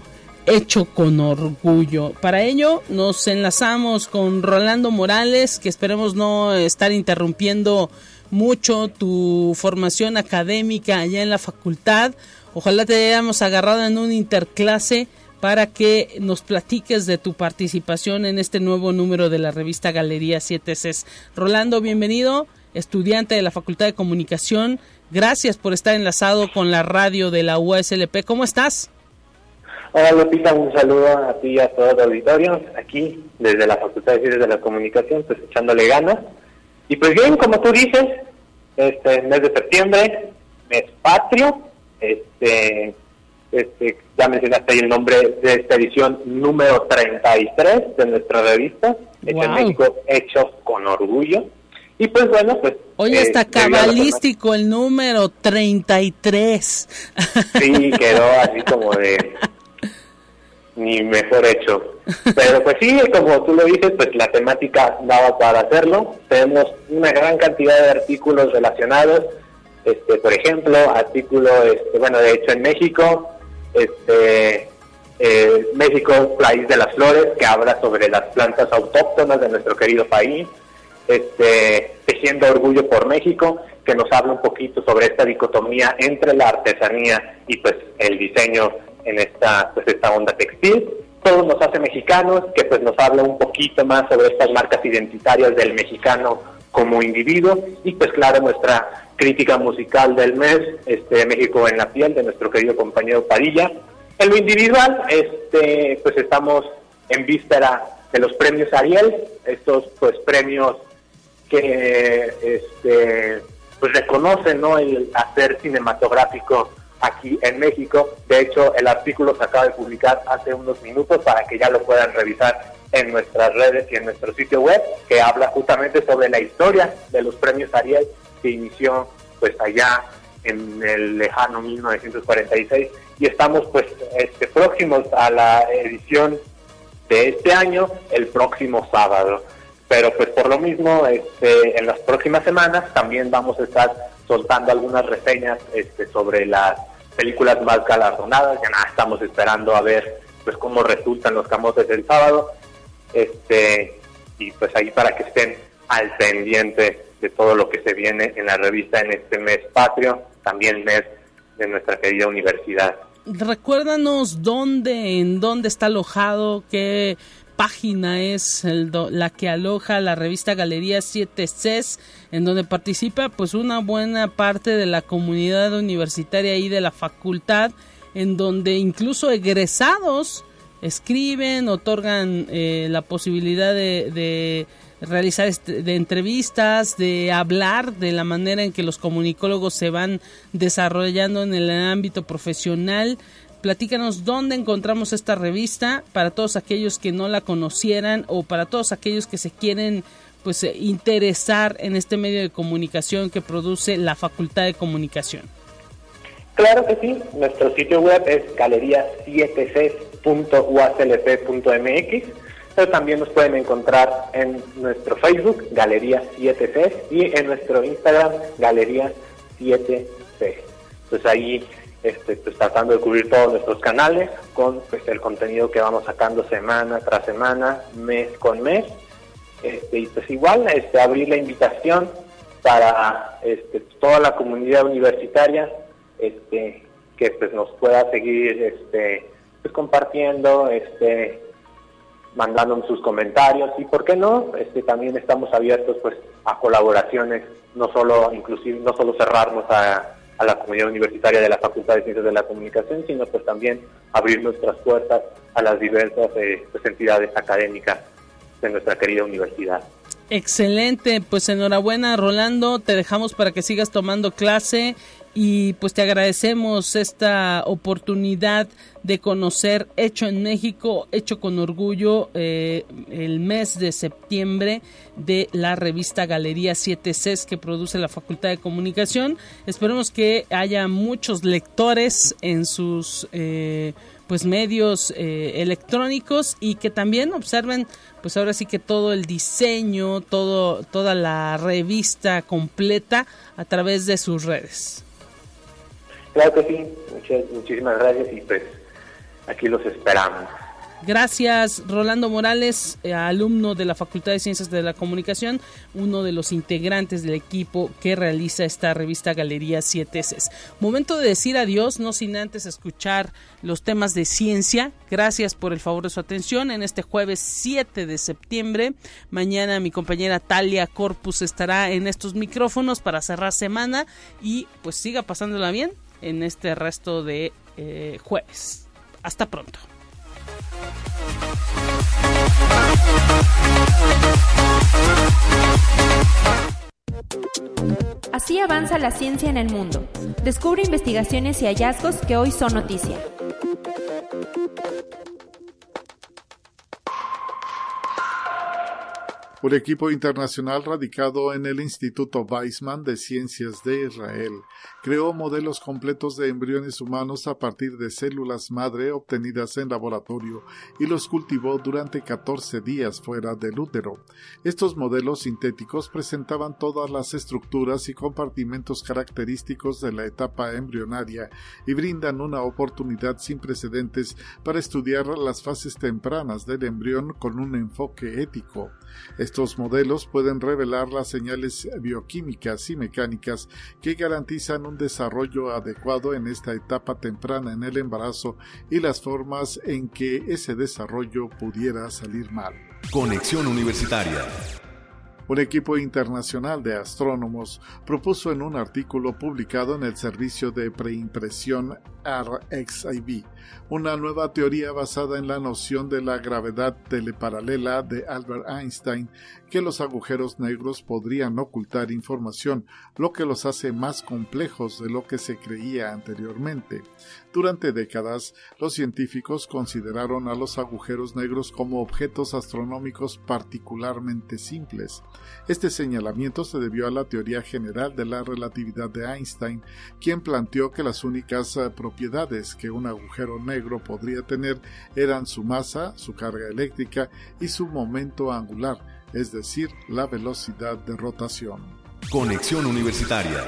hecho con orgullo. Para ello nos enlazamos con Rolando Morales, que esperemos no estar interrumpiendo mucho tu formación académica allá en la facultad. Ojalá te hayamos agarrado en un interclase para que nos platiques de tu participación en este nuevo número de la revista Galería 7 Cs. Rolando, bienvenido estudiante de la Facultad de Comunicación. Gracias por estar enlazado con la radio de la USLP. ¿Cómo estás? Hola Lupita, un saludo a ti y a todo el auditorio, aquí desde la Facultad de Ciencias de la Comunicación, pues echándole ganas. Y pues bien, como tú dices, este mes de septiembre, mes patrio, este, este, ya mencionaste ahí el nombre de esta edición número 33 de nuestra revista, Hecho en México, Hecho con Orgullo. Y pues bueno, pues... Hoy eh, está cabalístico el número 33. Sí, quedó así como de... Ni mejor hecho. Pero pues sí, como tú lo dices, pues la temática daba para hacerlo. Tenemos una gran cantidad de artículos relacionados. Este, por ejemplo, artículo, este, bueno, de hecho en México, este, eh, México, país de las flores, que habla sobre las plantas autóctonas de nuestro querido país, este, Tejiendo Orgullo por México, que nos habla un poquito sobre esta dicotomía entre la artesanía y pues el diseño en esta, pues, esta onda textil. Todo nos hace mexicanos, que pues nos habla un poquito más sobre estas marcas identitarias del mexicano como individuo y pues claro nuestra crítica musical del mes, este México en la piel de nuestro querido compañero Padilla. En lo individual, este pues estamos en víspera de los premios Ariel, estos pues premios que este pues reconocen ¿no? el hacer cinematográfico aquí en México. De hecho, el artículo se acaba de publicar hace unos minutos para que ya lo puedan revisar en nuestras redes y en nuestro sitio web, que habla justamente sobre la historia de los premios Ariel que inició pues allá en el lejano 1946 y estamos pues este, próximos a la edición de este año el próximo sábado. Pero pues por lo mismo, este, en las próximas semanas también vamos a estar soltando algunas reseñas este, sobre las películas más galardonadas. Ya nada, estamos esperando a ver pues cómo resultan los camotes del sábado este y pues ahí para que estén al pendiente de todo lo que se viene en la revista en este mes patrio, también mes de nuestra querida universidad. Recuérdanos dónde, en dónde está alojado, qué página es la que aloja la revista Galería 7 CES, en donde participa pues una buena parte de la comunidad universitaria y de la facultad, en donde incluso egresados escriben, otorgan eh, la posibilidad de, realizar este, de entrevistas, de hablar de la manera en que los comunicólogos se van desarrollando en el ámbito profesional. Platícanos dónde encontramos esta revista para todos aquellos que no la conocieran o para todos aquellos que se quieren pues eh, interesar en este medio de comunicación que produce la Facultad de Comunicación. Claro que sí, nuestro sitio web es galería 7c.uaclp.mx, pero también nos pueden encontrar en nuestro Facebook, Galería 7C, y en nuestro Instagram, Galería 7C. Pues ahí este, pues, tratando de cubrir todos nuestros canales con pues, el contenido que vamos sacando semana tras semana, mes con mes. Este, y pues igual este, abrir la invitación para este, toda la comunidad universitaria este, que pues nos pueda seguir este, pues, compartiendo, este, mandando sus comentarios y por qué no, este, también estamos abiertos pues a colaboraciones, no solo inclusive, no solo cerrarnos a, a la comunidad universitaria de la Facultad de Ciencias de la Comunicación, sino pues también abrir nuestras puertas a las diversas eh, pues, entidades académicas de nuestra querida universidad. Excelente, pues enhorabuena Rolando, te dejamos para que sigas tomando clase y pues te agradecemos esta oportunidad de conocer Hecho en México, Hecho con Orgullo, eh, el mes de septiembre de la revista Galería 7C que produce la Facultad de Comunicación. Esperemos que haya muchos lectores en sus eh, pues medios eh, electrónicos y que también observen pues ahora sí que todo el diseño, todo, toda la revista completa a través de sus redes. Claro que sí, muchas, muchísimas gracias y pues aquí los esperamos. Gracias, Rolando Morales, eh, alumno de la Facultad de Ciencias de la Comunicación, uno de los integrantes del equipo que realiza esta revista Galería 7 s Momento de decir adiós, no sin antes escuchar los temas de ciencia. Gracias por el favor de su atención en este jueves 7 de septiembre. Mañana mi compañera Talia Corpus estará en estos micrófonos para cerrar semana y pues siga pasándola bien en este resto de eh, jueves. Hasta pronto. Así avanza la ciencia en el mundo. Descubre investigaciones y hallazgos que hoy son noticia. Un equipo internacional radicado en el Instituto Weizmann de Ciencias de Israel creó modelos completos de embriones humanos a partir de células madre obtenidas en laboratorio y los cultivó durante 14 días fuera del útero. Estos modelos sintéticos presentaban todas las estructuras y compartimentos característicos de la etapa embrionaria y brindan una oportunidad sin precedentes para estudiar las fases tempranas del embrión con un enfoque ético. Estos modelos pueden revelar las señales bioquímicas y mecánicas que garantizan un desarrollo adecuado en esta etapa temprana en el embarazo y las formas en que ese desarrollo pudiera salir mal. Conexión Universitaria un equipo internacional de astrónomos propuso en un artículo publicado en el servicio de preimpresión RXIV una nueva teoría basada en la noción de la gravedad teleparalela de Albert Einstein que los agujeros negros podrían ocultar información, lo que los hace más complejos de lo que se creía anteriormente. Durante décadas, los científicos consideraron a los agujeros negros como objetos astronómicos particularmente simples. Este señalamiento se debió a la teoría general de la relatividad de Einstein, quien planteó que las únicas eh, propiedades que un agujero negro podría tener eran su masa, su carga eléctrica y su momento angular, es decir, la velocidad de rotación. Conexión Universitaria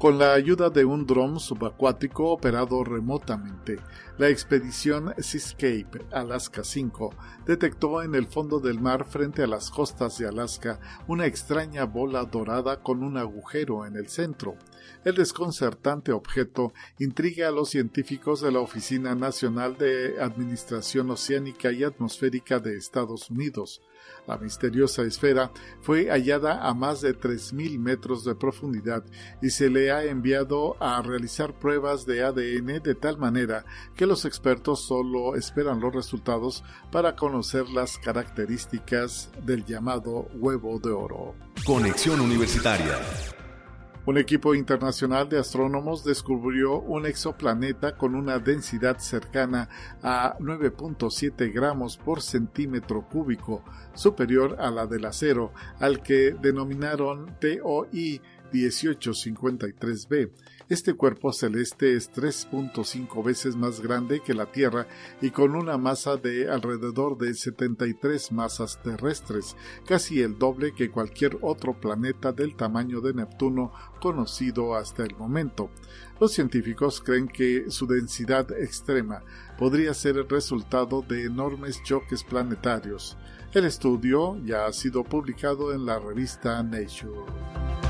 con la ayuda de un dron subacuático operado remotamente. La expedición Seascape Alaska 5 detectó en el fondo del mar frente a las costas de Alaska una extraña bola dorada con un agujero en el centro. El desconcertante objeto intriga a los científicos de la Oficina Nacional de Administración Oceánica y Atmosférica de Estados Unidos. La misteriosa esfera fue hallada a más de 3.000 metros de profundidad y se le ha enviado a realizar pruebas de ADN de tal manera que los expertos solo esperan los resultados para conocer las características del llamado huevo de oro. Conexión Universitaria un equipo internacional de astrónomos descubrió un exoplaneta con una densidad cercana a 9.7 gramos por centímetro cúbico, superior a la del acero, al que denominaron TOI 1853b. Este cuerpo celeste es 3.5 veces más grande que la Tierra y con una masa de alrededor de 73 masas terrestres, casi el doble que cualquier otro planeta del tamaño de Neptuno conocido hasta el momento. Los científicos creen que su densidad extrema podría ser el resultado de enormes choques planetarios. El estudio ya ha sido publicado en la revista Nature.